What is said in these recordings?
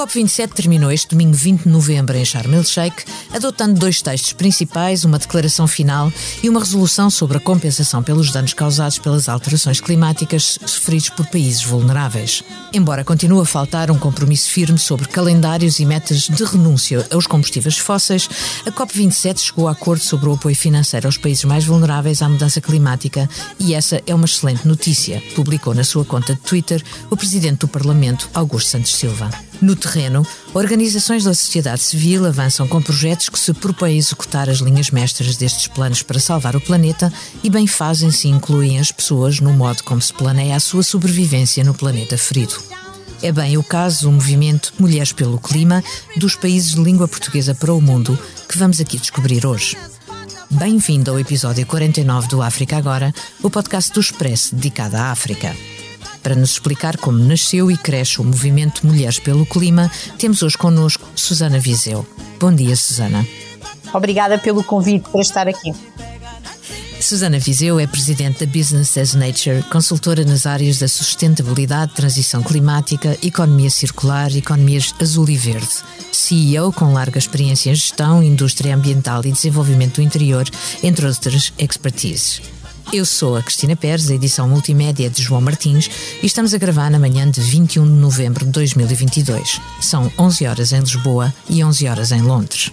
A COP27 terminou este domingo 20 de novembro em Sharm el-Sheikh, adotando dois textos principais, uma declaração final e uma resolução sobre a compensação pelos danos causados pelas alterações climáticas sofridos por países vulneráveis. Embora continue a faltar um compromisso firme sobre calendários e metas de renúncia aos combustíveis fósseis, a COP27 chegou a acordo sobre o apoio financeiro aos países mais vulneráveis à mudança climática e essa é uma excelente notícia, publicou na sua conta de Twitter o presidente do Parlamento, Augusto Santos Silva. No terreno, organizações da sociedade civil avançam com projetos que se propõem executar as linhas mestras destes planos para salvar o planeta e bem fazem se incluem as pessoas no modo como se planeia a sua sobrevivência no planeta ferido. É bem o caso do movimento Mulheres pelo Clima dos países de língua portuguesa para o mundo que vamos aqui descobrir hoje. Bem-vindo ao episódio 49 do África Agora, o podcast do Expresso dedicado à África. Para nos explicar como nasceu e cresce o movimento Mulheres pelo Clima, temos hoje connosco Susana Viseu. Bom dia, Susana. Obrigada pelo convite para estar aqui. Susana Viseu é presidente da Business as Nature, consultora nas áreas da sustentabilidade, transição climática, economia circular, economias azul e verde. CEO com larga experiência em gestão, indústria ambiental e desenvolvimento do interior, entre outras expertises. Eu sou a Cristina Pérez, a edição multimédia de João Martins, e estamos a gravar na manhã de 21 de novembro de 2022. São 11 horas em Lisboa e 11 horas em Londres.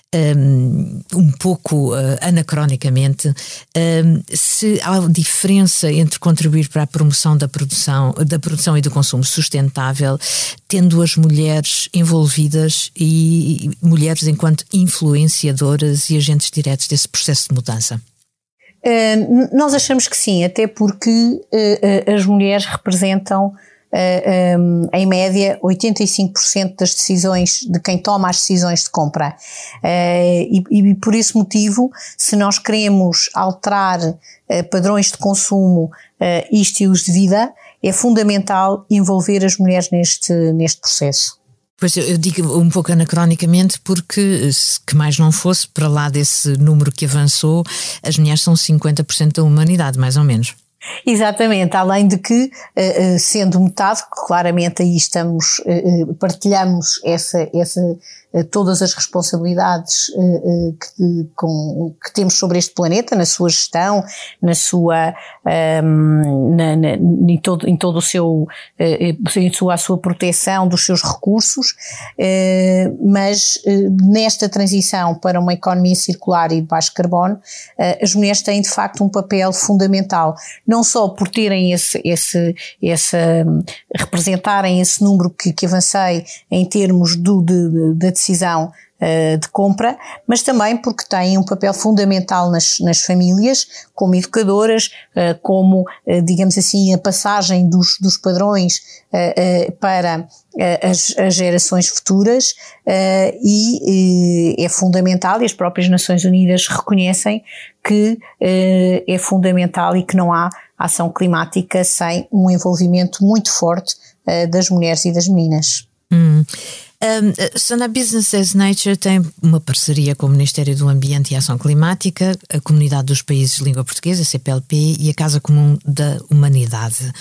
um, um pouco uh, anacronicamente, um, se há diferença entre contribuir para a promoção da produção, da produção e do consumo sustentável, tendo as mulheres envolvidas e mulheres enquanto influenciadoras e agentes diretos desse processo de mudança. Uh, nós achamos que sim, até porque uh, as mulheres representam em média, 85% das decisões de quem toma as decisões de compra. Uh, e, e, por esse motivo, se nós queremos alterar padrões de consumo e estilos de vida, é fundamental envolver as mulheres neste, neste processo. Pois eu, digo um pouco anacronicamente porque, se que mais não fosse, para lá desse número que avançou, as mulheres são 50% da humanidade, mais ou menos. Exatamente, além de que, eh, eh, sendo metade, claramente aí estamos, eh, partilhamos essa, essa, todas as responsabilidades que, com, que temos sobre este planeta, na sua gestão, na sua, ehm, na, na, em, todo, em todo o seu, em sua, a sua proteção dos seus recursos, mas nesta transição para uma economia circular e de baixo carbono, as mulheres têm de facto um papel fundamental. Não só por terem esse, esse, esse representarem esse número que, que avancei em termos do, de, da decisão uh, de compra, mas também porque têm um papel fundamental nas, nas famílias, como educadoras, uh, como, uh, digamos assim, a passagem dos, dos padrões para as, as, gerações futuras e é fundamental, e as próprias Nações Unidas reconhecem que é fundamental e que não há ação climática sem um envolvimento muito forte das mulheres e das meninas. Hum. Um, Sana Business as Nature tem uma parceria com o Ministério do Ambiente e Ação Climática, a Comunidade dos Países de Língua Portuguesa, CPLP, e a Casa Comum da Humanidade.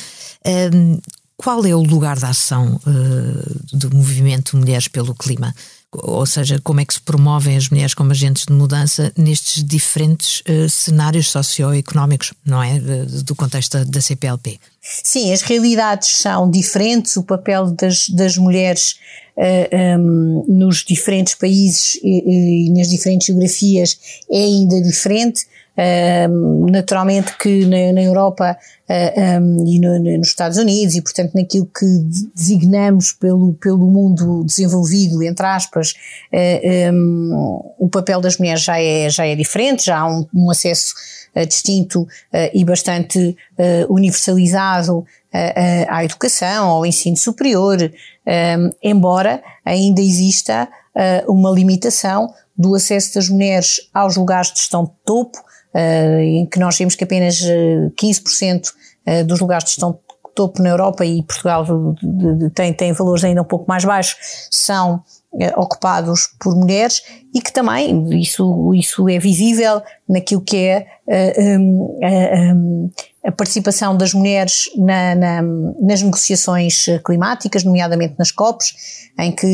Um, qual é o lugar da ação uh, do movimento Mulheres pelo Clima? ou seja, como é que se promovem as mulheres como agentes de mudança nestes diferentes uh, cenários socioeconómicos, não é? Do contexto da, da, CPLP. Sim, as realidades são diferentes, o papel das, das mulheres uh, eh, um, ehm, nos diferentes países e, e nas diferentes geografias é ainda diferente. Naturalmente que na, Europa uh, um, e no, nos Estados Unidos e portanto naquilo que designamos pelo, pelo mundo desenvolvido, entre aspas, um, o papel das mulheres já é, já é diferente, já há um, um acesso distinto e bastante universalizado à educação, ao ensino superior, embora ainda exista uma limitação do acesso das mulheres aos lugares de gestão de topo, em que nós vemos que apenas 15% dos lugares de gestão de topo na Europa e Portugal tem, tem valores ainda um pouco mais baixos, são ocupados por mulheres e que também isso, isso é visível naquilo que é a participação das mulheres na, na, nas negociações climáticas, nomeadamente nas COPs, em que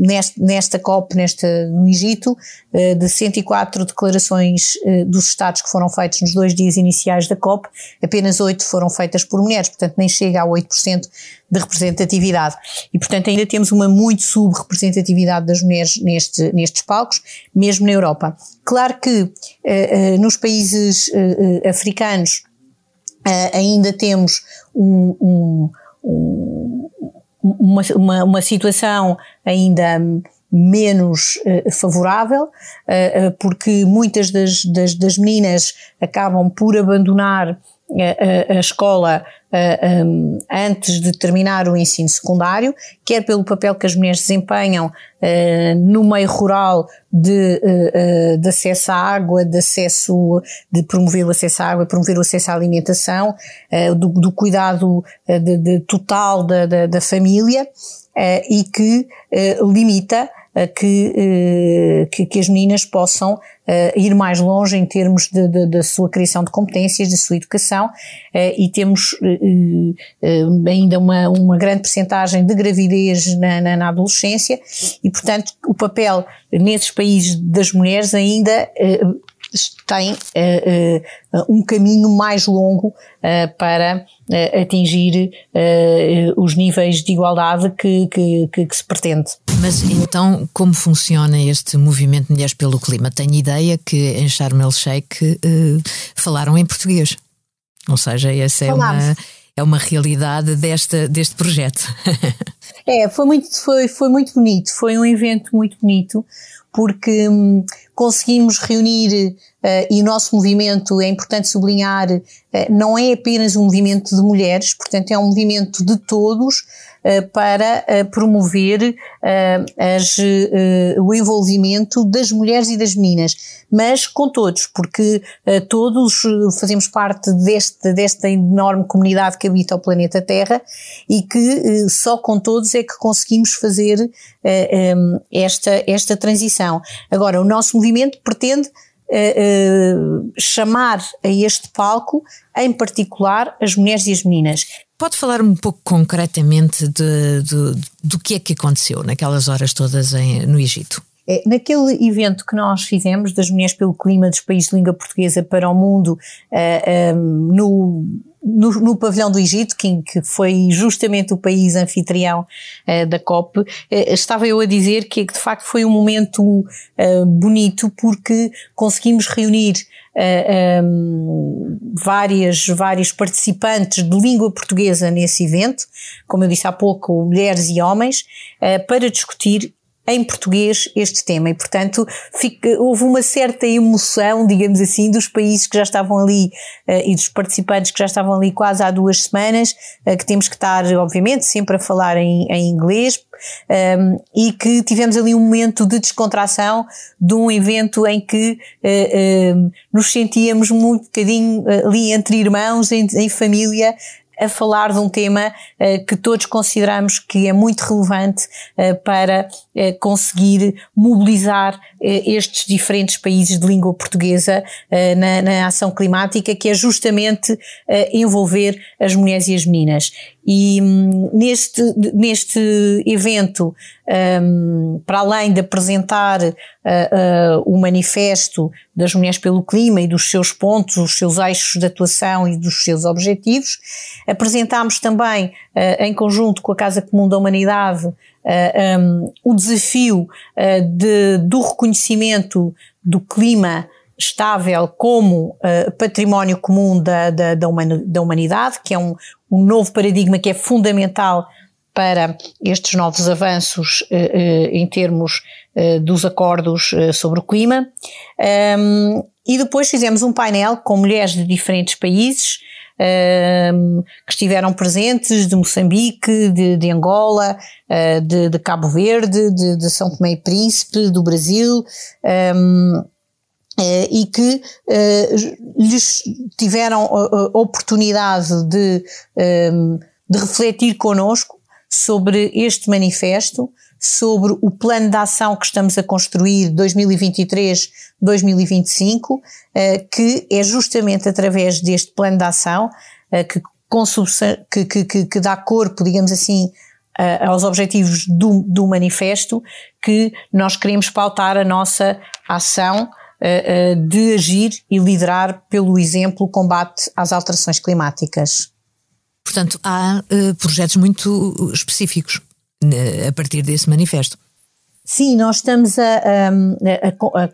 neste, nesta COP, nesta, no Egito, eh, de 104 declarações eh, dos Estados que foram feitas nos dois dias iniciais da COP, apenas 8 foram feitas por mulheres, portanto nem chega a 8% de representatividade. E portanto ainda temos uma muito subrepresentatividade das mulheres neste, nestes palcos, mesmo na Europa. Claro que eh, nos países africanos ainda temos um, um, um uma, uma, uma situação ainda menos uh, favorável, uh, porque muitas das, das, das, meninas acabam por abandonar a, a escola antes de terminar o ensino secundário, quer pelo papel que as mulheres desempenham uh, no meio rural de, uh, de, acesso à água, de acesso, de promover o acesso à água, promover o acesso à alimentação, do, do, cuidado de, de total da, da, da família e que limita que, eh, que, que, as meninas possam uh, ir mais longe em termos da sua criação de competências, da sua educação, uh, e temos uh, ainda uma, uma grande percentagem de gravidez na, na, na, adolescência, e portanto o papel nesses países das mulheres ainda tem um caminho mais longo para atingir os níveis de igualdade que, que, que, se pretende. Mas então, como funciona este movimento Mulheres pelo Clima? Tenho ideia que em Sharm el Sheikh uh, falaram em português. Ou seja, essa é uma, é uma realidade desta, deste projeto. é, foi muito, foi, foi muito bonito. Foi um evento muito bonito porque hum, conseguimos reunir Uh, e o nosso movimento, é importante sublinhar, uh, não é apenas um movimento de mulheres, portanto é um movimento de todos uh, para promover as, o envolvimento das mulheres e das meninas, mas com todos, porque todos fazemos parte deste, desta enorme comunidade que habita o planeta Terra e que só com todos é que conseguimos fazer um, esta, esta transição. Agora, o nosso movimento pretende uh, chamar a este palco, em particular, as mulheres e as meninas. Pode falar um pouco concretamente de, de, do que é que aconteceu naquelas horas todas em, no Egito? É, naquele evento que nós fizemos das Mulheres pelo Clima dos Países de Língua Portuguesa para o Mundo, uh, um, no no, no, pavilhão do Egito, que, que, foi justamente o país anfitrião uh, da COP, uh, estava eu a dizer que de facto foi um momento uh, bonito porque conseguimos reunir um, várias, vários participantes de língua portuguesa nesse evento, como eu disse há pouco, mulheres e homens, para discutir em português este tema. E, portanto, fica, houve uma certa emoção, digamos assim, dos países que já estavam ali uh, e dos participantes que já estavam ali quase há duas semanas, uh, que temos que estar, obviamente, sempre a falar em, em inglês um, ehm, e que tivemos ali um momento de descontração de um evento em que uh, nos sentíamos um bocadinho ali entre irmãos, em, em família, a falar de um tema uh, que todos consideramos que é muito relevante uh, para uh, conseguir mobilizar estes diferentes países de língua portuguesa na, na, ação climática, que é justamente envolver as mulheres e as meninas. E um, neste, neste evento, um, para além de apresentar uh, uh, o manifesto das Mulheres pelo Clima e dos seus pontos, os seus eixos de atuação e dos seus objetivos, apresentámos também, uh, em conjunto com a Casa Comum da Humanidade, um, o desafio de, do reconhecimento do clima estável como uh, património comum da, da, da, humanidade, que é um, um novo paradigma que é fundamental para estes novos avanços em termos dos acordos sobre o clima. Um, e depois fizemos um painel com mulheres de diferentes países, um, que estiveram presentes de Moçambique, de, de Angola, uh, de, de, Cabo Verde, de, de, São Tomé e Príncipe, do Brasil, um, Uh, e que uh, lhes tiveram oportunidade de, um, de refletir connosco sobre este manifesto, sobre o plano de ação que estamos a construir 2023-2025, eh, que é justamente através deste plano de ação eh, que, que, que, que dá corpo, digamos assim, aos objetivos do, do manifesto, que nós queremos pautar a nossa ação eh, de agir e liderar pelo exemplo o combate às alterações climáticas. Portanto, há uh, projetos muito específicos a partir desse manifesto. Sim, nós estamos a, a, a, a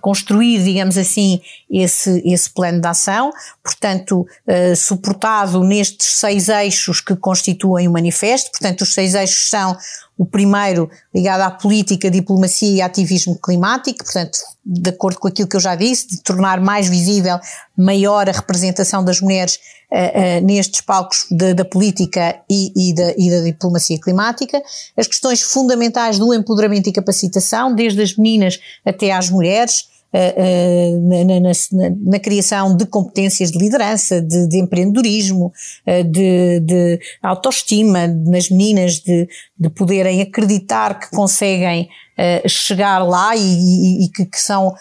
construir, digamos assim, esse, esse plano de ação, portanto, uh, suportado nestes seis eixos que constituem o manifesto. Portanto, os seis eixos são o primeiro ligado à política, diplomacia e ativismo climático, portanto, de acordo com aquilo que eu já disse, de tornar mais visível, maior a representação das mulheres uh, nestes palcos de, da política e, e, da, e, da, diplomacia climática, as questões fundamentais do empoderamento e capacitação, desde as meninas até às mulheres, uh, na, na, na, na, criação de competências de liderança, de, de empreendedorismo, de, de, autoestima nas meninas, de, de poderem acreditar que conseguem uh, chegar lá e, e, e que, que, são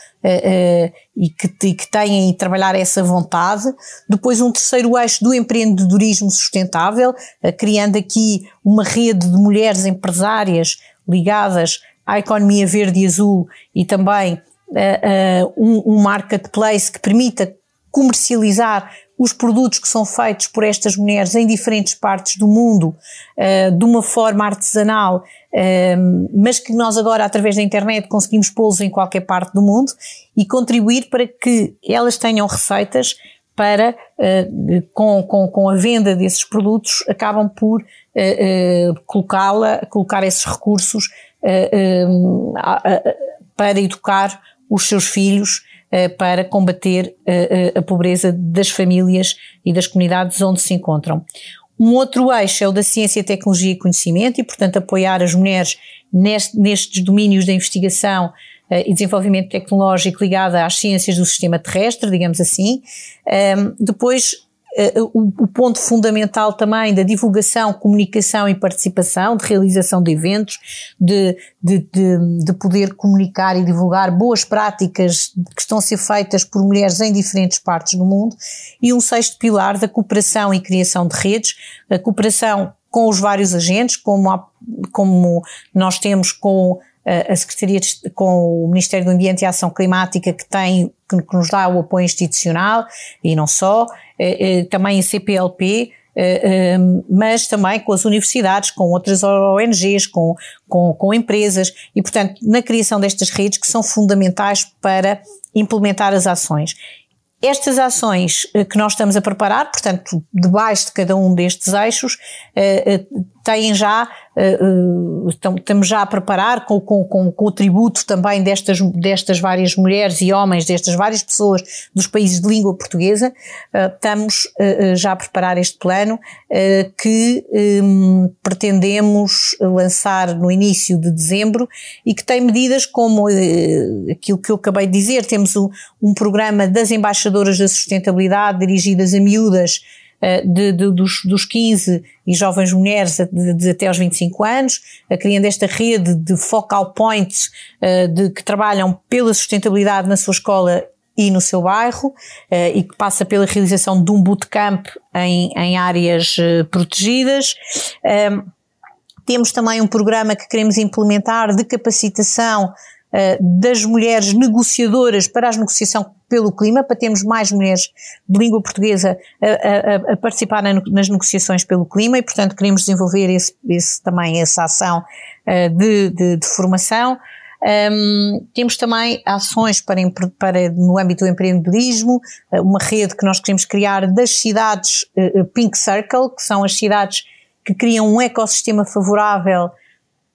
e que, e que têm e trabalhar essa vontade. Depois um terceiro eixo do empreendedorismo sustentável, criando aqui uma rede de mulheres empresárias ligadas à economia verde e azul e também uh, um, um marketplace que permita comercializar os produtos que são feitos por estas mulheres em diferentes partes do mundo uh, de uma forma artesanal, uh, mas que nós agora, através da internet, conseguimos pô-los em qualquer parte do mundo e contribuir para que elas tenham receitas para, uh, com, com, com a venda desses produtos, acabam por colocá-la, colocar esses recursos para educar os seus filhos para combater uh, a pobreza das famílias e das comunidades onde se encontram. Um outro eixo é o da ciência, tecnologia e conhecimento e, portanto, apoiar as mulheres neste, nestes domínios da investigação e desenvolvimento tecnológico ligada às ciências do sistema terrestre, digamos assim. Depois, eh, o, o, ponto fundamental também da divulgação, comunicação e participação, de realização de eventos, de, de, de, de, poder comunicar e divulgar boas práticas que estão a ser feitas por mulheres em diferentes partes do mundo, e um sexto pilar da cooperação e criação de redes, a cooperação com os vários agentes, como, há, como nós temos com a Secretaria de, com o Ministério do Ambiente e Ação Climática que tem, que, que nos dá o apoio institucional e não só, eh, eh, também a CPLP, eh, mas também com as universidades, com outras ONGs, com, com, com empresas e, portanto, na criação destas redes que são fundamentais para implementar as ações. Estas ações que nós estamos a preparar, portanto, debaixo de cada um destes eixos, têm já uh, estamos já a preparar com, com, com, com, o tributo também destas, destas várias mulheres e homens, destas várias pessoas dos países de língua portuguesa, uh, estamos uh, já a preparar este plano que um, pretendemos lançar no início de dezembro e que tem medidas como aquilo que eu acabei de dizer, temos um, programa das embaixadoras da sustentabilidade dirigidas a miúdas de, de, dos, dos 15 e jovens mulheres de, de, até aos 25 anos, criando esta rede de focal points eh, de, que trabalham pela sustentabilidade na sua escola e no seu bairro, eh, e que passa pela realização de um bootcamp em, em áreas protegidas. Ehm, temos também um programa que queremos implementar de capacitação das mulheres negociadoras para a negociação pelo clima, para termos mais mulheres de língua portuguesa a, a, a participar nas negociações pelo clima e, portanto, queremos desenvolver esse, esse também essa ação uh, de, de, de, formação. Um, temos também ações para, para, no âmbito do empreendedorismo, uma rede que nós queremos criar das cidades Pink Circle, que são as cidades que criam um ecossistema favorável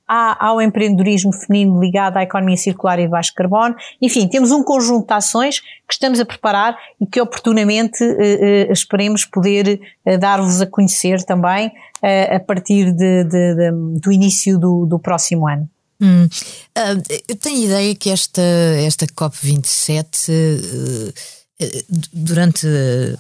ao empreendedorismo feminino ligado à economia circular e de baixo carbono. Enfim, temos um conjunto de ações que estamos a preparar e que oportunamente eh, eh, esperemos poder eh, dar-vos a conhecer também a partir de, de, de, do início do, do próximo ano. Hum. Uh, eu tenho ideia que esta, esta COP27 uh, Durante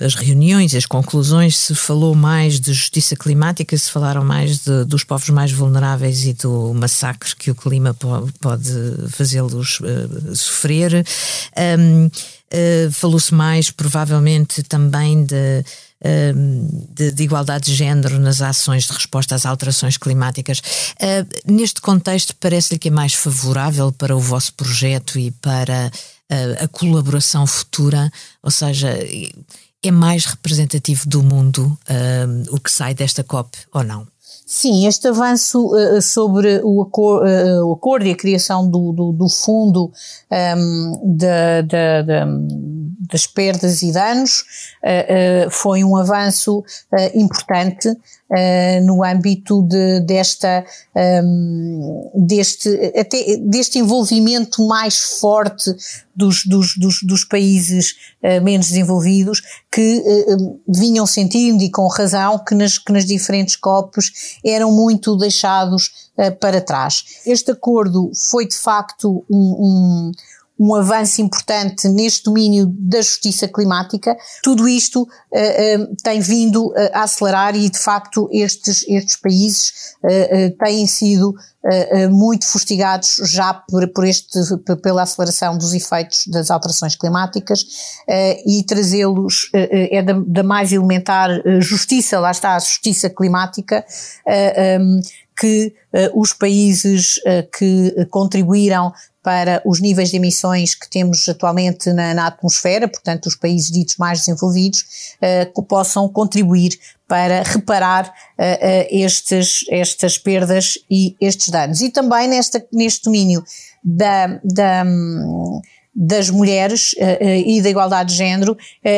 as reuniões, as conclusões, se falou mais de justiça climática, se falaram mais de, dos povos mais vulneráveis e do massacre que o clima pode, fazê-los uh, sofrer. Um, uh, Falou-se mais, provavelmente, também de, de, de, igualdade de género nas ações de resposta às alterações climáticas. Neste contexto, parece-lhe que é mais favorável para o vosso projeto e para a, colaboração futura, ou seja, é mais representativo do mundo o que sai desta COP ou não? Sim, este avanço uh, sobre o, acor, uh, o, acordo e a criação do, do, do fundo um, de, de, de, das perdas e danos uh, foi um avanço importante no âmbito de, desta, um, deste, até, deste envolvimento mais forte dos, dos, dos, dos países menos desenvolvidos que vinham sentindo e com razão que nas, que nas diferentes COPs eram muito deixados para trás. Este acordo foi de facto um, um um avanço importante neste domínio da justiça climática. Tudo isto uh, uh, tem vindo uh, a acelerar e, de facto, estes, estes países têm sido muito fustigados já por, por este, pela aceleração dos efeitos das alterações climáticas e trazê-los é da, da, mais elementar justiça, lá está a justiça climática, um, que os países que contribuíram para os níveis de emissões que temos atualmente na, na atmosfera, portanto, os países ditos mais desenvolvidos, uh, que possam contribuir para reparar uh, uh, estes, estas perdas e estes danos. E também nesta, neste domínio da, da das mulheres uh, e da igualdade de género,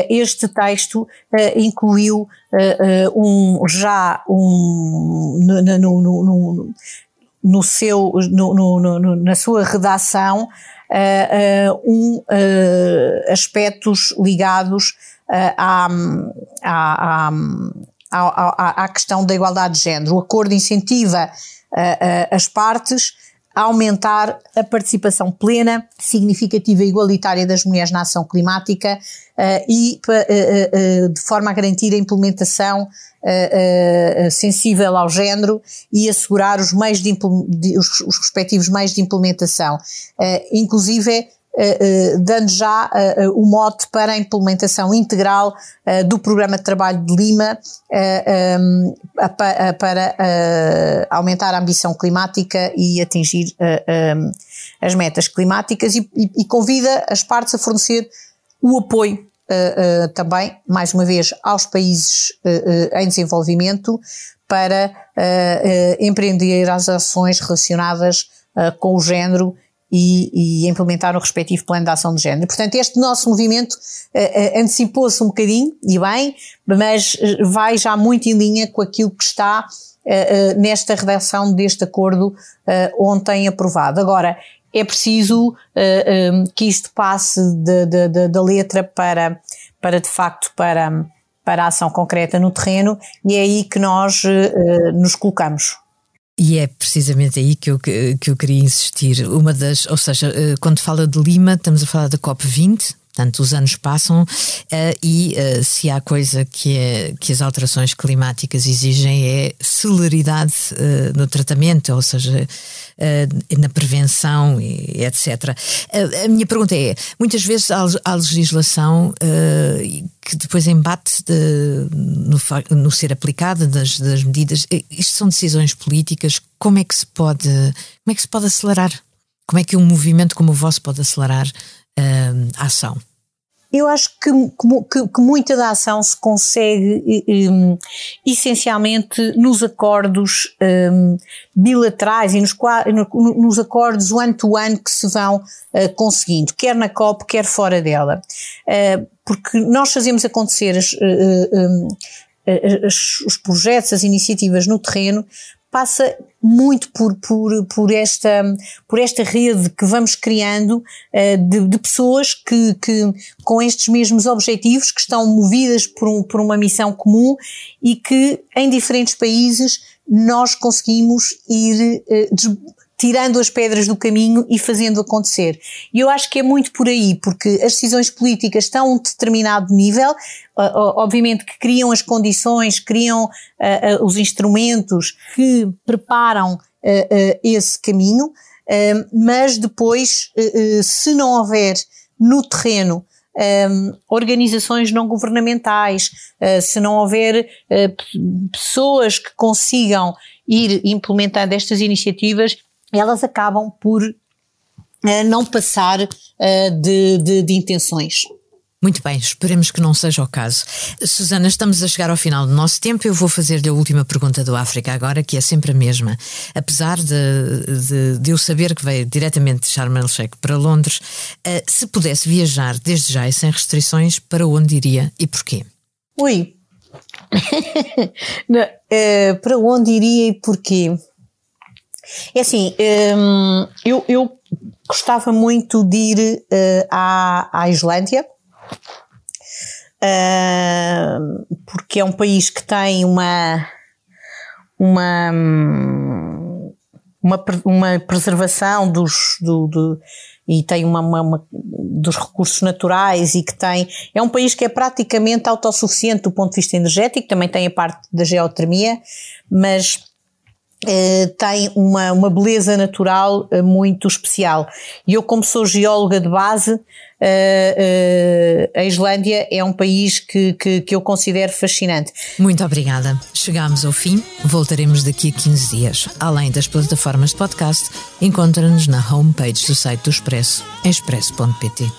este texto incluiu um, já um, no, no, no, no seu, no, no, no, na sua redação uh, um, uh, aspectos ligados à, à, à, à, questão da igualdade de género. O acordo incentiva as partes a aumentar a participação plena, significativa e igualitária das mulheres na ação climática e de forma a garantir a implementação uh, uh, sensível ao género e assegurar os meios de, de os, os, respectivos meios de implementação. inclusive, Uh, uh, dando já uh, o mote para a implementação integral do Programa de Trabalho de Lima para aumentar a ambição climática e atingir as metas climáticas e, convida as partes a fornecer o apoio também, mais uma vez, aos países em desenvolvimento para empreender as ações relacionadas com o género e, e, implementar o respectivo plano de ação de género. Portanto, este nosso movimento uh, antecipou-se um bocadinho, e bem, mas vai já muito em linha com aquilo que está uh, nesta redação deste acordo ontem aprovado. Agora, é preciso eh, um, eh, que isto passe da letra para, para de facto para, para a ação concreta no terreno e é aí que nós nos colocamos. E é precisamente aí que eu, que eu queria insistir. Uma das, ou seja, quando fala de Lima, estamos a falar da COP20, Portanto, os anos passam uh, e uh, se há coisa que, é, que as alterações climáticas exigem é celeridade uh, no tratamento, ou seja, na prevenção e etc. a minha pergunta é: muitas vezes há, legislação que depois embate de, no, no, ser aplicada das, das medidas. Isto são decisões políticas. Como é que se pode, como é que se pode acelerar? Como é que um movimento como o vosso pode acelerar uh, ação? Eu acho que, que, que, muita da ação se consegue um, essencialmente nos acordos um, bilaterais e nos, nos acordos one-to-one que se vão uh, conseguindo, quer na COP, quer fora dela. Uh, porque nós fazemos acontecer as, uh, os projetos, as iniciativas no terreno, passa muito por, por, por, esta, por esta rede que vamos criando uh, de, de, pessoas que, que, com estes mesmos objetivos, que estão movidas por, um, por uma missão comum e que em diferentes países nós conseguimos ir uh, tirando as pedras do caminho e fazendo acontecer. E eu acho que é muito por aí, porque as decisões políticas estão a um determinado nível, obviamente que criam as condições, criam uh, uh, os instrumentos que preparam uh, esse caminho, mas depois, se não houver no terreno um, organizações não governamentais, uh, se não houver uh, pessoas que consigam ir implementando estas iniciativas, elas acabam por uh, não passar uh, de, de, de intenções. Muito bem, esperemos que não seja o caso. Susana, estamos a chegar ao final do nosso tempo. Eu vou fazer-lhe a última pergunta do África agora, que é sempre a mesma. Apesar de, de, de eu saber que veio diretamente de Sharm el-Sheikh para Londres, uh, se pudesse viajar desde já e sem restrições, para onde iria e porquê? Ui, não, uh, para onde iria e porquê? É assim, um, eu, eu, gostava muito de ir uh, à, à Islândia, uh, porque é um país que tem uma, uma, uma, uma preservação dos, do, do e tem uma, uma, uma, dos recursos naturais e que tem, é um país que é praticamente autossuficiente do ponto de vista energético, também tem a parte da geotermia, mas Uh, tem uma, uma beleza natural uh, muito especial. E eu, como sou geóloga de base, uh, a Islândia é um país que, que, que, eu considero fascinante. Muito obrigada. Chegamos ao fim, voltaremos daqui a 15 dias. Além das plataformas de podcast, encontra-nos na homepage do site do Expresso, expresso.pt.